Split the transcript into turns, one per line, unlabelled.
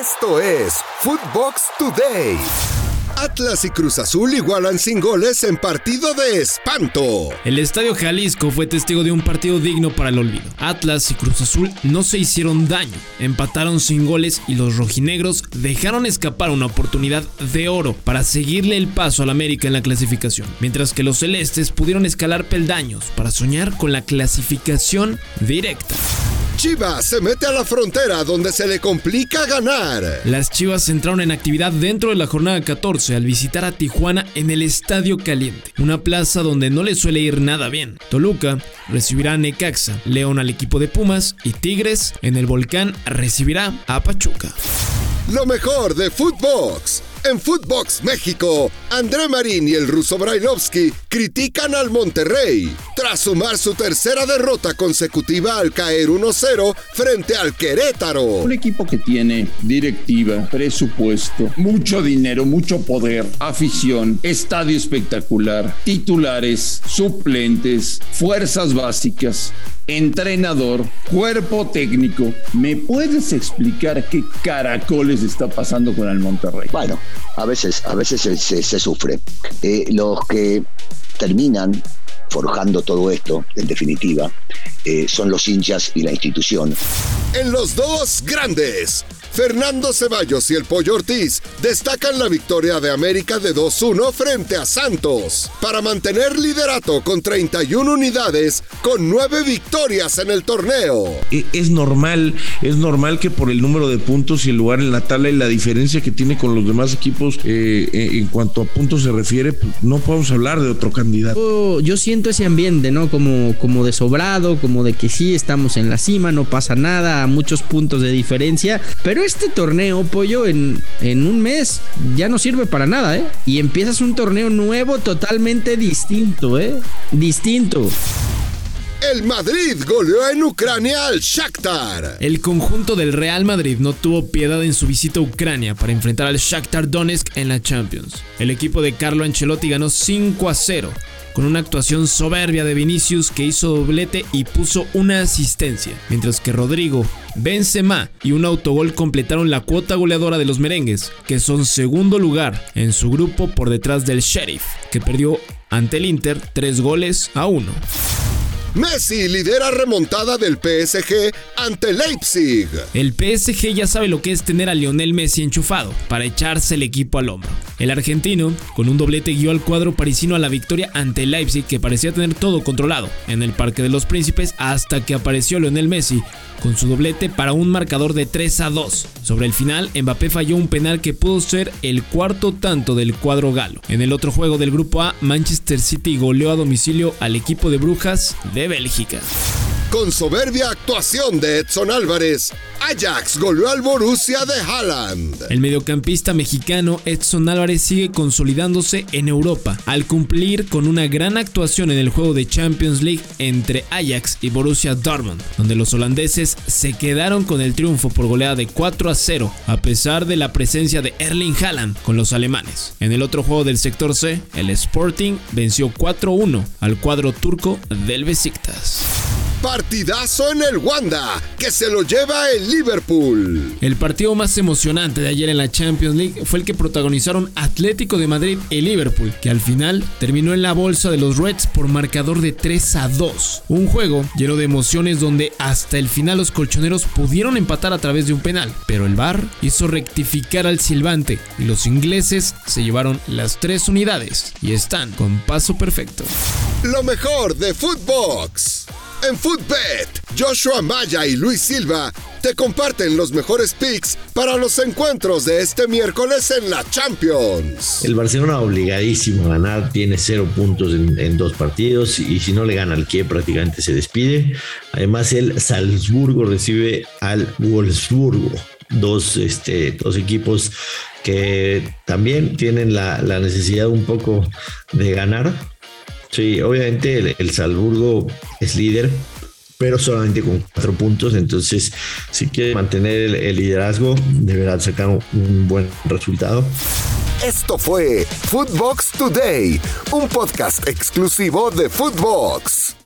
Esto es Footbox Today. Atlas y Cruz Azul igualan sin goles en partido de espanto.
El Estadio Jalisco fue testigo de un partido digno para el olvido. Atlas y Cruz Azul no se hicieron daño, empataron sin goles y los rojinegros dejaron escapar una oportunidad de oro para seguirle el paso al América en la clasificación, mientras que los celestes pudieron escalar peldaños para soñar con la clasificación directa.
Chivas se mete a la frontera donde se le complica ganar.
Las Chivas entraron en actividad dentro de la jornada 14 al visitar a Tijuana en el Estadio Caliente, una plaza donde no le suele ir nada bien. Toluca recibirá a Necaxa, León al equipo de Pumas y Tigres en el Volcán recibirá a Pachuca.
Lo mejor de Footbox en Footbox México, André Marín y el ruso Brailovsky critican al Monterrey tras sumar su tercera derrota consecutiva al caer 1-0 frente al Querétaro.
Un equipo que tiene directiva, presupuesto, mucho dinero, mucho poder, afición, estadio espectacular, titulares, suplentes, fuerzas básicas, entrenador, cuerpo técnico. ¿Me puedes explicar qué caracoles está pasando con el Monterrey?
Bueno, a veces, a veces se, sufre. Eh, los que terminan forjando todo esto, en definitiva, eh, son los hinchas y la institución.
En los dos grandes, Fernando Ceballos y el Pollo Ortiz destacan la victoria de América de 2-1 frente a Santos para mantener liderato con 31 unidades con 9 victorias en el torneo.
E, es normal, es normal que por el número de puntos y el lugar en la tabla y la diferencia que tiene con los demás equipos eh, eh, en cuanto a puntos se refiere, pues, no podemos hablar de otro candidato.
Yo, siento ese ambiente, ¿no? Como, como de sobrado, como de que sí estamos en la cima, no pasa nada, a muchos puntos de diferencia, pero este torneo, pollo, en, en un mes ya no sirve para nada, ¿eh? Y empiezas un torneo nuevo totalmente distinto, ¿eh? Distinto.
El Madrid goleó en Ucrania al Shakhtar.
El conjunto del Real Madrid no tuvo piedad en su visita a Ucrania para enfrentar al Shakhtar Donetsk en la Champions. El equipo de Carlo Ancelotti ganó 5 a 0 con una actuación soberbia de Vinicius que hizo doblete y puso una asistencia, mientras que Rodrigo, Benzema y un autogol completaron la cuota goleadora de los merengues, que son segundo lugar en su grupo por detrás del Sheriff, que perdió ante el Inter 3 goles a 1.
Messi lidera remontada del PSG ante Leipzig.
El PSG ya sabe lo que es tener a Lionel Messi enchufado para echarse el equipo al hombro. El argentino, con un doblete, guió al cuadro parisino a la victoria ante Leipzig que parecía tener todo controlado en el Parque de los Príncipes hasta que apareció Lionel Messi con su doblete para un marcador de 3 a 2. Sobre el final, Mbappé falló un penal que pudo ser el cuarto tanto del cuadro galo. En el otro juego del grupo A, Manchester City goleó a domicilio al equipo de Brujas de Bélgica.
Con soberbia actuación de Edson Álvarez, Ajax goleó al Borussia de Haaland.
El mediocampista mexicano Edson Álvarez sigue consolidándose en Europa al cumplir con una gran actuación en el juego de Champions League entre Ajax y Borussia Dortmund, donde los holandeses se quedaron con el triunfo por goleada de 4 a 0 a pesar de la presencia de Erling Haaland con los alemanes. En el otro juego del sector C, el Sporting venció 4-1 al cuadro turco del Besiktas.
Partidazo en el Wanda, que se lo lleva el Liverpool.
El partido más emocionante de ayer en la Champions League fue el que protagonizaron Atlético de Madrid y Liverpool, que al final terminó en la bolsa de los Reds por marcador de 3 a 2. Un juego lleno de emociones donde hasta el final los colchoneros pudieron empatar a través de un penal, pero el VAR hizo rectificar al silbante y los ingleses se llevaron las tres unidades y están con paso perfecto.
Lo mejor de Footbox. En Footbet, Joshua Maya y Luis Silva te comparten los mejores picks para los encuentros de este miércoles en la Champions.
El Barcelona obligadísimo a ganar, tiene cero puntos en, dos partidos y si no le gana al que prácticamente se despide. Además el Salzburgo recibe al Wolfsburgo, dos, este, dos equipos que también tienen la, la necesidad un poco de ganar Sí, obviamente el, Salburgo es líder, pero solamente con cuatro puntos. Entonces, si quiere mantener el, liderazgo, deberá sacar un, buen resultado.
Esto fue Footbox Today, un podcast exclusivo de Footbox.